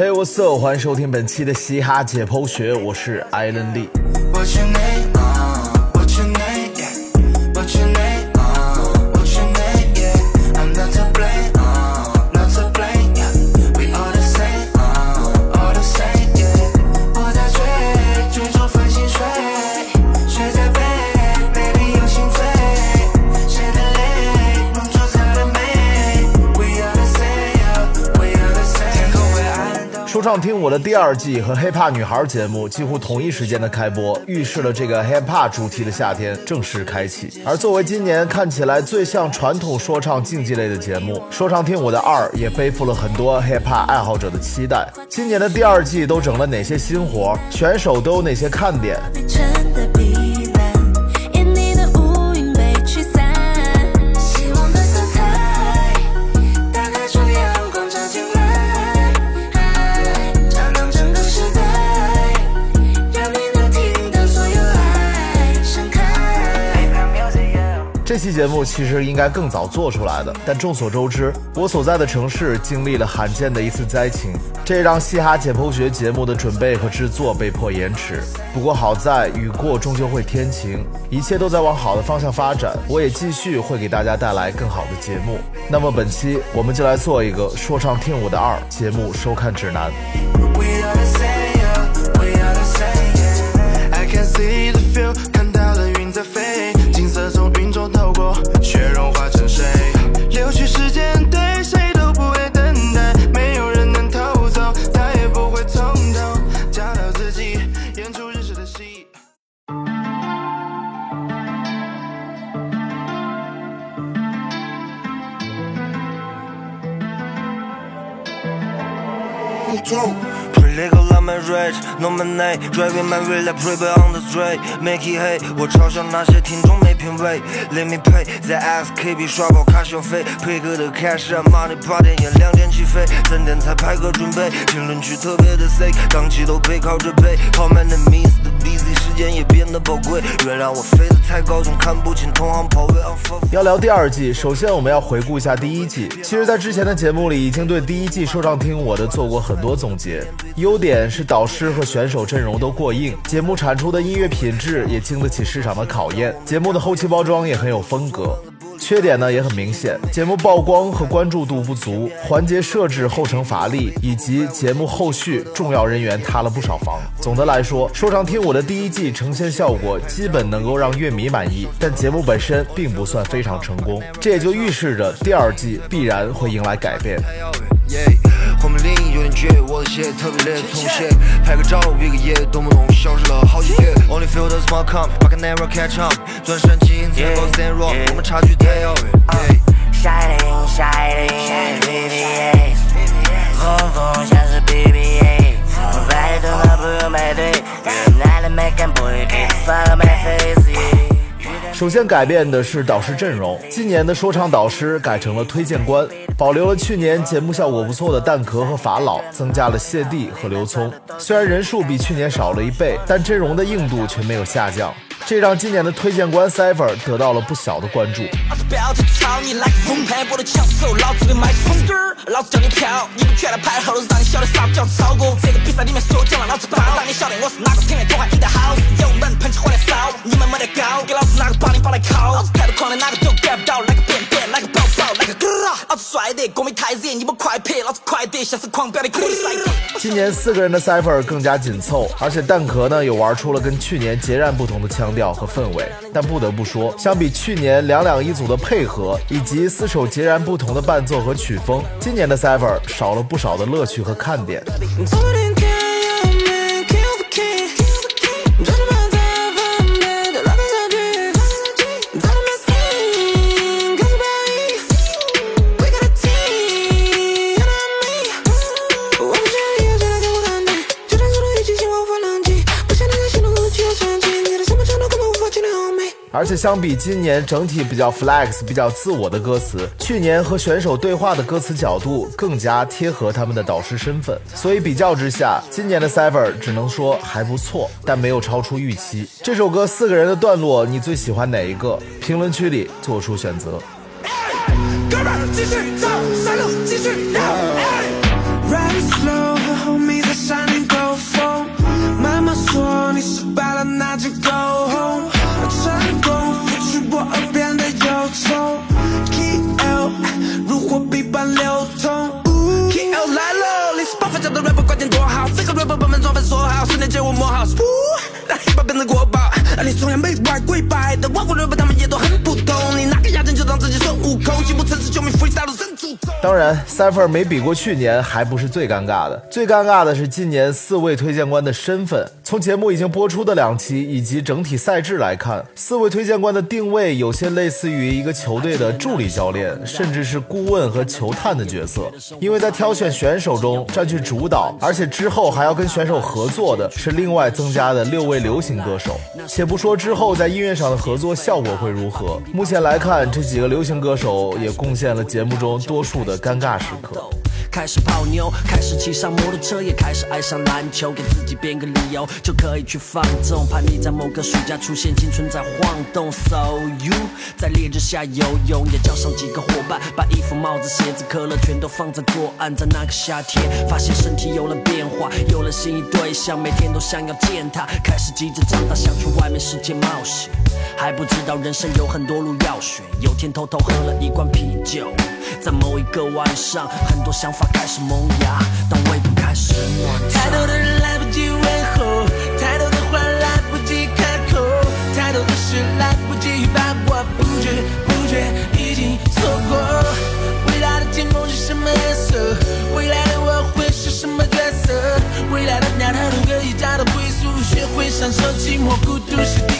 Hey what's up？欢迎收听本期的嘻哈解剖学，我是艾伦利。说唱听我的第二季和 hiphop 女孩节目几乎同一时间的开播，预示了这个 hiphop 主题的夏天正式开启。而作为今年看起来最像传统说唱竞技类的节目，说唱听我的二也背负了很多 hiphop 爱好者的期待。今年的第二季都整了哪些新活？选手都有哪些看点？期节目其实应该更早做出来的，但众所周知，我所在的城市经历了罕见的一次灾情，这让嘻哈解剖学节目的准备和制作被迫延迟。不过好在雨过终究会天晴，一切都在往好的方向发展。我也继续会给大家带来更好的节目。那么本期我们就来做一个说唱听我的二节目收看指南。Pretty Rich, no my rage, no my name Driving my real life, pray on the street Make it hate 我嘲笑那些听众没品味 Let me pay 在 SKB 刷爆卡消费配合的 cash money 八点也两点起飞三点才拍个准备评论区特别的 sick 当期都背靠着背好 man 的 miss the busy 时也变得宝贵原谅我飞得太高总看不清同行跑位要聊第二季首先我们要回顾一下第一季其实在之前的节目里已经对第一季说唱听我的做过很多总结优点是导师和选手阵容都过硬，节目产出的音乐品质也经得起市场的考验，节目的后期包装也很有风格。缺点呢也很明显，节目曝光和关注度不足，环节设置后程乏力，以及节目后续重要人员塌了不少房。总的来说，说唱听我的第一季呈现效果基本能够让乐迷满意，但节目本身并不算非常成功，这也就预示着第二季必然会迎来改变。后面领有点绝，我的鞋特别烈，从鞋，拍个照毕个业，动不动消失了好几天。Only feel the small come，I can never catch up，转身基因才够 stand wrong，我们差距太遥远。下一令，下一令，BBA，红枫像是 BBA，我摆动了不用排队，哪里没看不会给发个 my face。首先改变的是导师阵容，今年的说唱导师改成了推荐官，保留了去年节目效果不错的蛋壳和法老，增加了谢帝和刘聪。虽然人数比去年少了一倍，但阵容的硬度却没有下降。这让今年的推荐官 Cipher 得到了不小的关注。今年四个人的 Cipher 更加紧凑，而且蛋壳呢又玩出了跟去年截然不同的腔调和氛围。但不得不说，相比去年两两一组的配合以及四首截然不同的伴奏和曲风，今年的 Cipher 少了不少的乐趣和看点。而且相比今年整体比较 flex、比较自我的歌词，去年和选手对话的歌词角度更加贴合他们的导师身份，所以比较之下，今年的 Sever 只能说还不错，但没有超出预期。这首歌四个人的段落，你最喜欢哪一个？评论区里做出选择。好，十年前我磨好，让 hiphop 变成国宝，而你从来没玩跪拜的外国老板他们也都很普通，你拿个亚军就当自己孙悟空，进步城市球迷 freestyle 都真主。当然，Cipher 没比过去年还不是最尴尬的，最尴尬的是今年四位推荐官的身份。从节目已经播出的两期以及整体赛制来看，四位推荐官的定位有些类似于一个球队的助理教练，甚至是顾问和球探的角色。因为在挑选选手中占据主导，而且之后还要跟选手合作的是另外增加的六位流行歌手。且不说之后在音乐上的合作效果会如何，目前来看，这几个流行歌手也贡献了节目中多数的。的尴尬时刻。开始泡妞，开始骑上摩托车，也开始爱上篮球。给自己编个理由，就可以去放纵。叛逆在某个暑假出现，青春在晃动。So you 在烈日下游泳，也叫上几个伙伴，把衣服、帽子、鞋子、可乐全都放在左岸。在那个夏天，发现身体有了变化，有了心仪对象，每天都想要见他。开始急着长大，想去外面世界冒险。还不知道人生有很多路要选。有天偷偷喝了一罐啤酒，在某一个晚上，很多想法。开始萌芽，但胃部开始暖太多的人来不及问候，太多的话来不及开口，太多的事来不及把握，不知不觉已经错过。未来的天空是什么颜色？未来的我会是什么角色？未来的鸟太多可以找到归宿，学会享受寂寞孤独是第。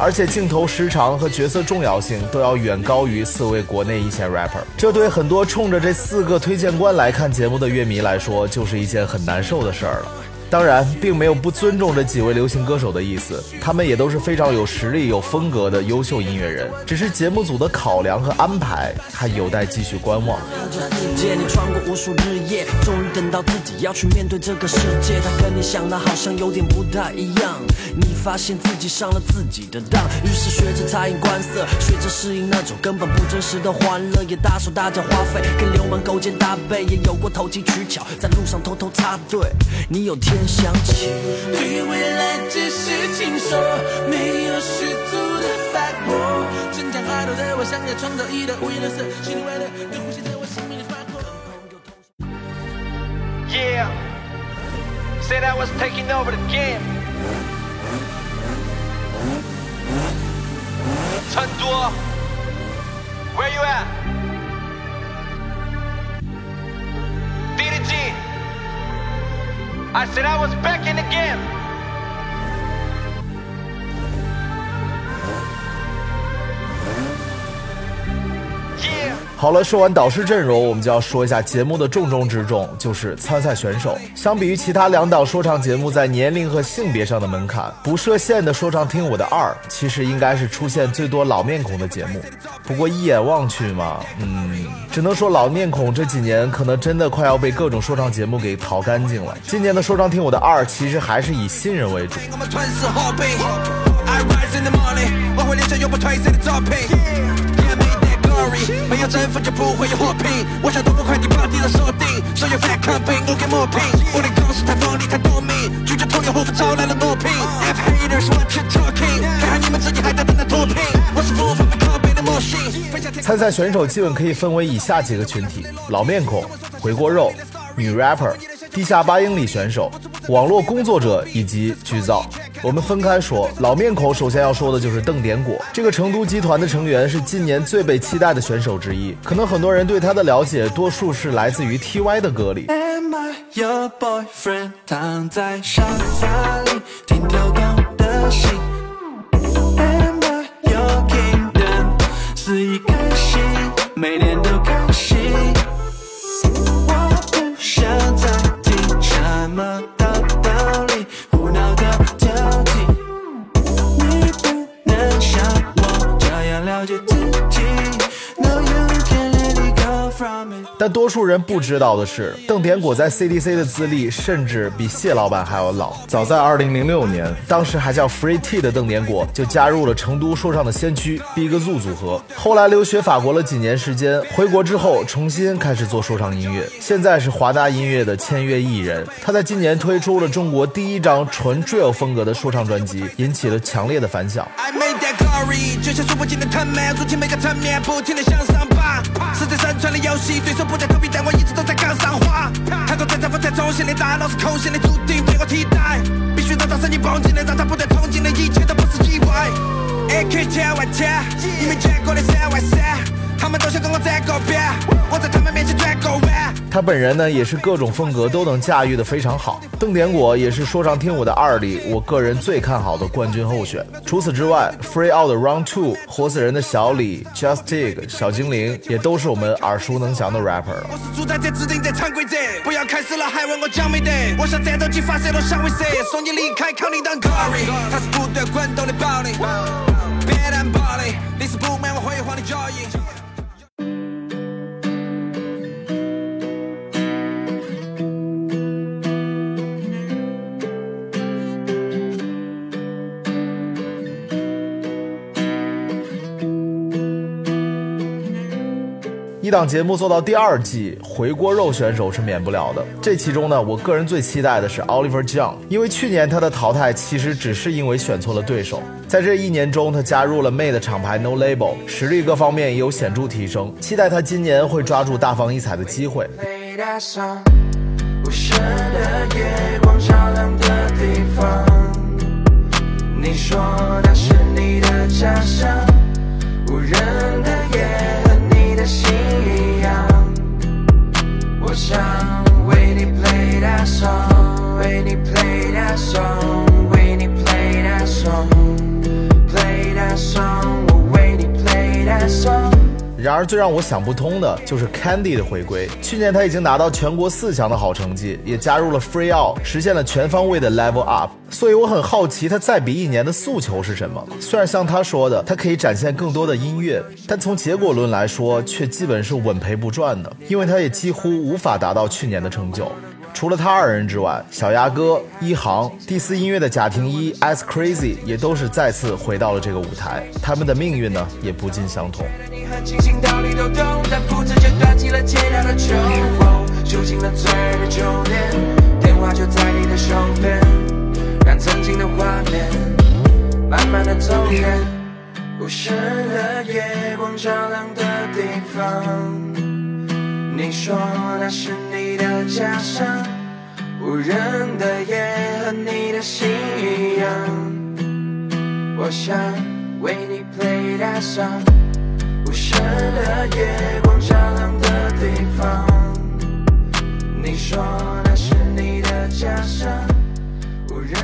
而且镜头时长和角色重要性都要远高于四位国内一线 rapper，这对很多冲着这四个推荐官来看节目的乐迷来说，就是一件很难受的事儿了。当然，并没有不尊重这几位流行歌手的意思，他们也都是非常有实力、有风格的优秀音乐人。只是节目组的考量和安排还有待继续观望。你穿过无数日夜，终于等到自己要去面对这个世界，它跟你想的好像有点不太一样。你发现自己上了自己的当，于是学着察言观色，学着适应那种根本不真实的欢乐，也大手大脚花费，跟流氓勾肩搭背，也有过投机取巧，在路上偷偷插队。你有天。想起，对于未来只是听说，没有十足的把握。真假海斗的我，想要创造一道五颜六色、喜怒哀乐，都呼吸在我生命里发光。Yeah, said I was taking over the game. 成都，Where you at? DDG. I said I was back in the game. 好了，说完导师阵容，我们就要说一下节目的重中之重，就是参赛选手。相比于其他两档说唱节目在年龄和性别上的门槛，不设限的说唱听我的二，其实应该是出现最多老面孔的节目。不过一眼望去嘛，嗯，只能说老面孔这几年可能真的快要被各种说唱节目给淘干净了。今年的说唱听我的二，其实还是以新人为主。没有征服就不会有货品。我想夺过快递，把敌人锁定。所有反抗被我给抹平。我的公司太锋利太多米，拒绝同样后方招来了诺聘。F haters what you talking？看看你们自己还在等待脱贫。我是无法被拷贝的模型。参赛选手基本可以分为以下几个群体：老面孔、回锅肉、女 rapper。地下八英里选手、网络工作者以及剧造，我们分开说。老面孔首先要说的就是邓典果，这个成都集团的成员是今年最被期待的选手之一。可能很多人对他的了解，多数是来自于 TY 的歌里。了解自己，No you can let it go from me。但多数人不知道的是，邓典果在 CDC 的资历甚至比谢老板还要老。早在2006年，当时还叫 Free T 的邓典果就加入了成都说唱的先驱 Big Zoo 组合。后来留学法国了几年时间，回国之后重新开始做说唱音乐，现在是华纳音乐的签约艺人。他在今年推出了中国第一张纯 drill 风格的说唱专辑，引起了强烈的反响。就像数不尽的藤蔓，筑起每个层面，不停的向上爬。是在生存的游戏，对手不在投币，但我一直都在岗上花。太多在舞台中心的大脑是空心的，注定被我替代。必须让他神经绷紧的，让他不再同情的一切都不是意外。AK 天外天，你没见过的三万三，他们都想跟我站个边，我在他们面前转个弯。他本人呢，也是各种风格都能驾驭的非常好。邓典果也是说唱听我的二里，我个人最看好的冠军候选。除此之外，Free Out 的 Round Two、活死人的小李、Just Dig、小精灵也都是我们耳熟能详的 rapper 了。我是主宰者，制定者，潜规则。不要开始了，还问我讲没得？我像战斗机发射了响尾蛇，送你离开康宁当 Glory。他是不断滚动的暴力，Bad and Body，历史布满我辉煌的脚印。一档节目做到第二季，回锅肉选手是免不了的。这其中呢，我个人最期待的是 Oliver j o n g 因为去年他的淘汰其实只是因为选错了对手。在这一年中，他加入了 Made 厂牌 No Label，实力各方面也有显著提升。期待他今年会抓住大放异彩的机会。你说那是你的家乡，无人的夜。我想为你 play that song，为你 play that song，为你 play that song，play that song，我为你 play that song。然而，最让我想不通的就是 Candy 的回归。去年他已经拿到全国四强的好成绩，也加入了 Free Out，实现了全方位的 Level Up。所以我很好奇，他再比一年的诉求是什么？虽然像他说的，他可以展现更多的音乐，但从结果论来说，却基本是稳赔不赚的，因为他也几乎无法达到去年的成就。除了他二人之外，小鸭哥、一航、第四音乐的贾婷一、As Crazy 也都是再次回到了这个舞台。他们的命运呢，也不尽相同。很清醒，道理都懂，但不自觉端起了戒掉的酒。我住进了最贵的酒店，电话就在你的手边，让曾经的画面慢慢的走远。无声的夜，光照亮的地方，你说那是你的家乡。无人的夜和你的心一样，我想为你 play that song。无声的夜光照亮的地方。你说那是你的家乡，无人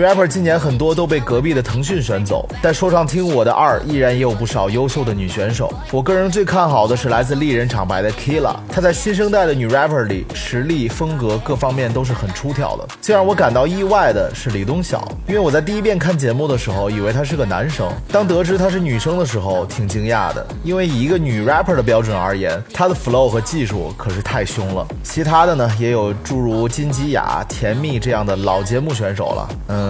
rapper 今年很多都被隔壁的腾讯选走，但说唱听我的二依然也有不少优秀的女选手。我个人最看好的是来自丽人厂牌的 Killa，她在新生代的女 rapper 里实力、风格各方面都是很出挑的。最让我感到意外的是李东晓，因为我在第一遍看节目的时候以为她是个男生，当得知她是女生的时候挺惊讶的，因为以一个女 rapper 的标准而言，她的 flow 和技术可是太凶了。其他的呢，也有诸如金基雅、甜蜜这样的老节目选手了。嗯，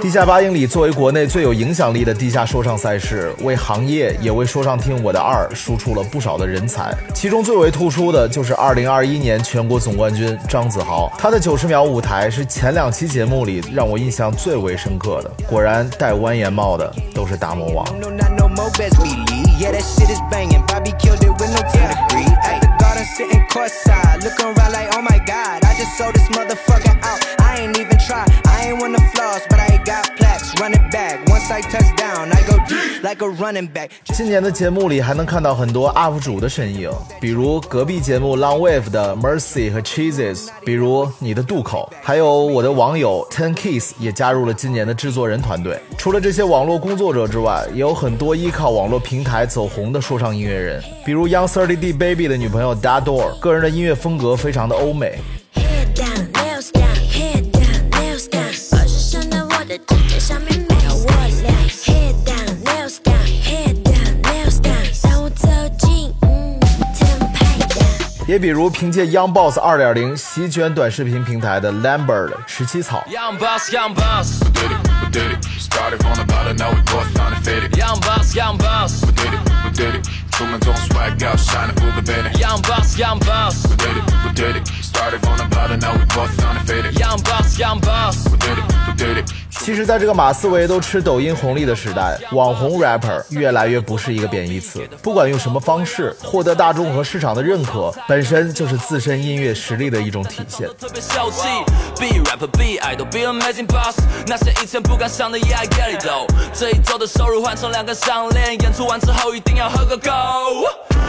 地下八英里作为国内最有影响力的地下说唱赛事，为行业也为说唱听我的二输出了不少的人才。其中最为突出的就是2021年全国总冠军张子豪，他的90秒舞台是前两期节目里让我印象最为深刻的。果然戴蜿蜒帽的都是大魔王。Sold this motherfucker out. I ain't even try. I ain't wanna floss, but plaques. Run it back. Once I touch down, I go deep like a running back. 今年的节目里还能看到很多 UP 主的身影，比如隔壁节目 Long Wave 的 Mercy 和 Cheeses，比如你的渡口，还有我的网友 Ten Kiss 也加入了今年的制作人团队。除了这些网络工作者之外，也有很多依靠网络平台走红的说唱音乐人，比如 Young Thirty D Baby 的女朋友 Dador，个人的音乐风格非常的欧美。也比如凭借 Young Boss 2.0席卷短视频平台的 Lambert 十七草。Young boss, young boss, We did it, we did it. 其实，在这个马思唯都吃抖音红利的时代，网红 rapper 越来越不是一个贬义词。不管用什么方式获得大众和市场的认可，本身就是自身音乐实力的一种体现。特别秀气 b rapper b idol be amazing boss，那些以前不敢想的也 I get it。这一周的收入换成两个项链，演出完之后一定要喝个够。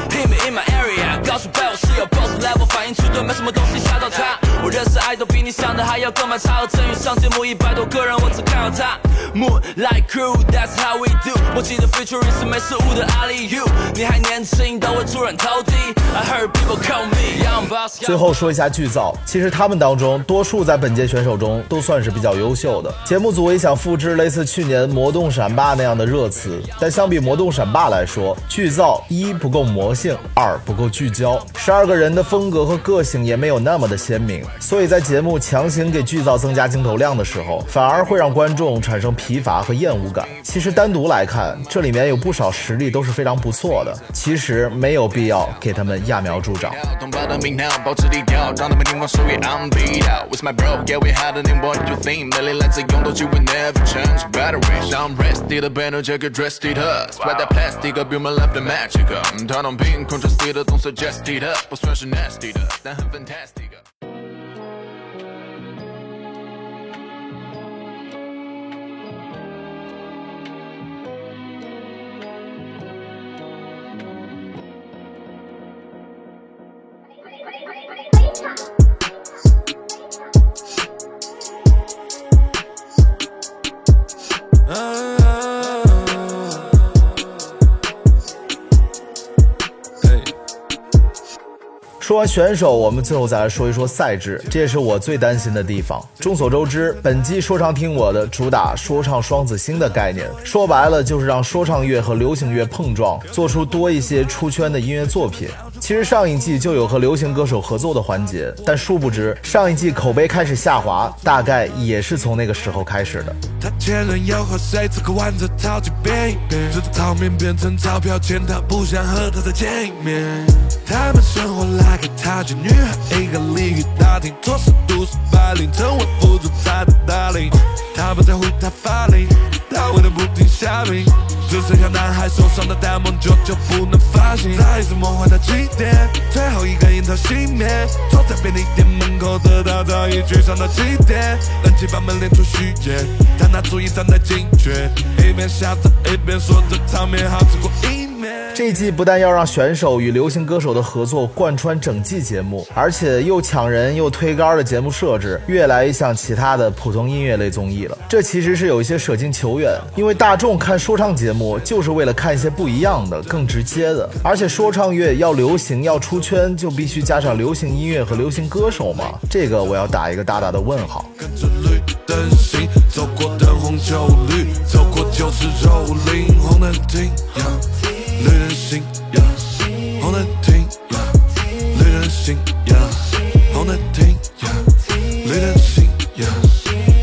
Hit me in my area，告诉被我是有 boss level，反应迟钝，没什么东西吓到他。我认识爱豆比你想的还要更漫长，和郑宇上节目一百多个人，我只最后说一下剧造，其实他们当中多数在本届选手中都算是比较优秀的。节目组也想复制类似去年《魔动闪霸》那样的热词，但相比《魔动闪霸》来说，剧造一不够魔性，二不够聚焦，十二个人的风格和个性也没有那么的鲜明，所以在节目强行给剧造增加镜头量的时候，反而会让观众产生疲乏和厌恶感。其实单独来看，这里面有不少实力都是非常不错的，其实没有必要给他们揠苗助长。说完选手，我们最后再来说一说赛制，这也是我最担心的地方。众所周知，本季说唱听我的主打说唱双子星的概念，说白了就是让说唱乐和流行乐碰撞，做出多一些出圈的音乐作品。其实上一季就有和流行歌手合作的环节，但殊不知上一季口碑开始下滑，大概也是从那个时候开始的。他前任要和谁吃个丸子超级便宜，直到汤面变成钞票钱，他不想和他再见一面。他们生活 like a 塔吉女孩，一个鲤鱼打挺，做事都市白领，成为不足他的 darling。他不在乎他法令，他为了不停下命，只剩下男孩手上的弹幕久久不能发行。再一次梦幻的起点，最后一根烟头熄灭，坐在便利店门口的他早已沮丧到极点，冷气把门连出虚掩，他拿出一张在警觉，一边笑着一边说这场面好吃过瘾。这一季不但要让选手与流行歌手的合作贯穿整季节目，而且又抢人又推杆的节目设置，越来越像其他的普通音乐类综艺了。这其实是有一些舍近求远，因为大众看说唱节目就是为了看一些不一样的、更直接的。而且说唱乐要流行、要出圈，就必须加上流行音乐和流行歌手嘛？这个我要打一个大大的问号。跟着绿灯行，走过灯红酒绿，走过酒池肉林，红灯停心，呀，红灯停呀，绿人行呀，红灯停呀，绿人行呀，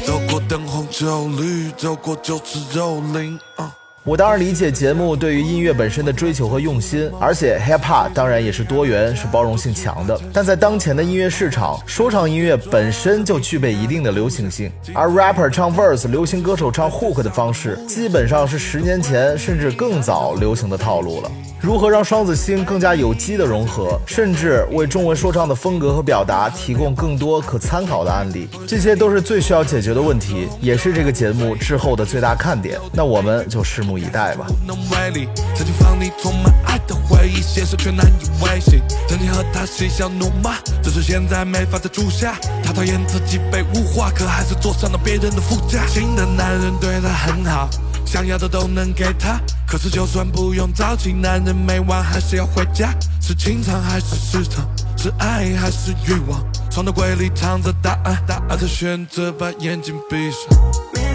走过灯红酒绿，走过酒池肉林啊。我当然理解节目对于音乐本身的追求和用心，而且 hip hop 当然也是多元、是包容性强的。但在当前的音乐市场，说唱音乐本身就具备一定的流行性，而 rapper 唱 verse、流行歌手唱 hook 的方式，基本上是十年前甚至更早流行的套路了。如何让双子星更加有机的融合，甚至为中文说唱的风格和表达提供更多可参考的案例，这些都是最需要解决的问题，也是这个节目之后的最大看点。那我们就拭目以待吧。能为力，曾经放你充满爱的回忆，现实却难以维系。曾经和他嬉笑怒骂，只是现在没法再住下。他讨厌自己被物化，可还是坐上了别人的副驾。新的男人对他很好，想要的都能给他。可是就算不用早起，男人每晚还是要回家。是情场还是市场？是爱还是欲望？床头柜里藏着答案，答案他选择把眼睛闭上。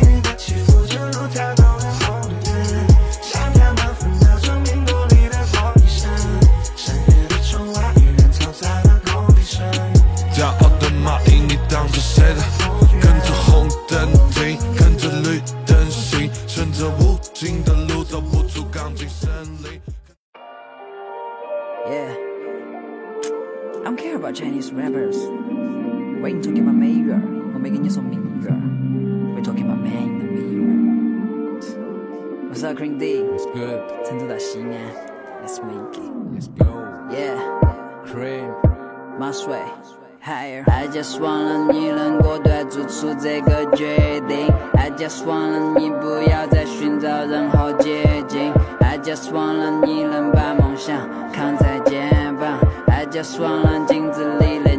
care about Chinese rappers. We ain't talking about Mayer. We're making you some Mayer. We're talking about man in the mirror. What's up, Cream D? It's good. 成都到西安，Let's make it. Let's go. Yeah. Cream. 马水。Higher. I just want 你能果断做出这个决定。I just want 你不要再寻找任何捷径。I just want 你能把梦想扛在肩膀。 I just want 镜子里的。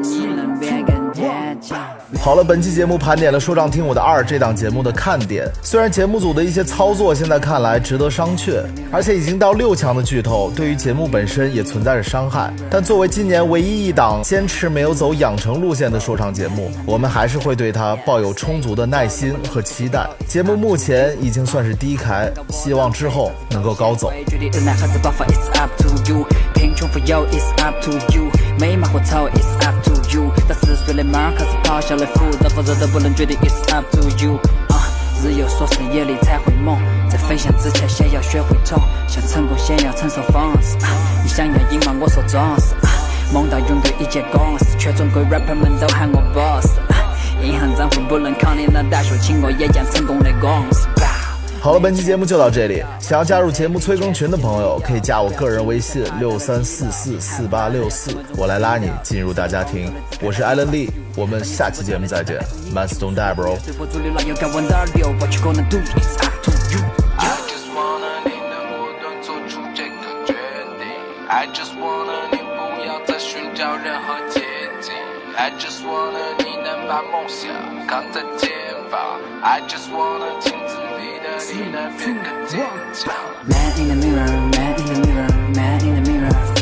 好了，本期节目盘点了《说唱听我的二》这档节目的看点。虽然节目组的一些操作现在看来值得商榷，而且已经到六强的剧透，对于节目本身也存在着伤害。但作为今年唯一一档坚持没有走养成路线的说唱节目，我们还是会对它抱有充足的耐心和期待。节目目前已经算是低开，希望之后能够高走。决定恩爱还是爆发，It's up to you。贫穷富有，It's up to you。美马或丑，It's up to you。打四岁的马，可是咆哮的虎，热和热都不能决定，It's up to you。啊，日有所思，夜里才会梦。在分享之前，先要学会痛。想成功，先要承受讽刺。啊，你想要隐瞒，我说重视。啊，梦到拥有一间公司，全中国 rapper 们都喊我 boss。啊，银行账户不能扛你那大学，请我演讲成功的公式。好了，本期节目就到这里。想要加入节目催更群的朋友，可以加我个人微信六三四四四八六四，我来拉你进入大家庭。我是艾伦利，我们下期节目再见。Man Stone Die Bro。随波逐流，哪有敢问哪流？What you gonna do? It's up to you. I just wanna 你能果断做出这个决定。I just wanna 你不要再寻找任何捷径。I just wanna 你能把梦想扛在肩膀。I just wanna 镜子里的你能变更坚强。Man in the mirror, man in the mirror, man in the mirror.